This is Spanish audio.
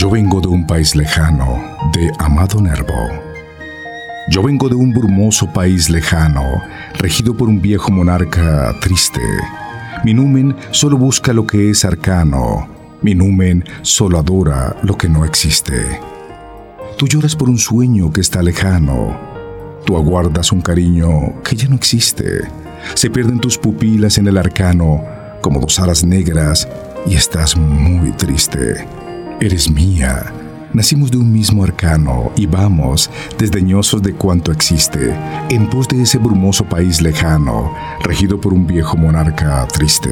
Yo vengo de un país lejano, de Amado Nervo. Yo vengo de un brumoso país lejano, regido por un viejo monarca triste. Mi numen solo busca lo que es arcano, mi numen solo adora lo que no existe. Tú lloras por un sueño que está lejano, tú aguardas un cariño que ya no existe. Se pierden tus pupilas en el arcano como dos alas negras y estás muy triste. Eres mía. Nacimos de un mismo arcano y vamos, desdeñosos de cuanto existe, en pos de ese brumoso país lejano, regido por un viejo monarca triste.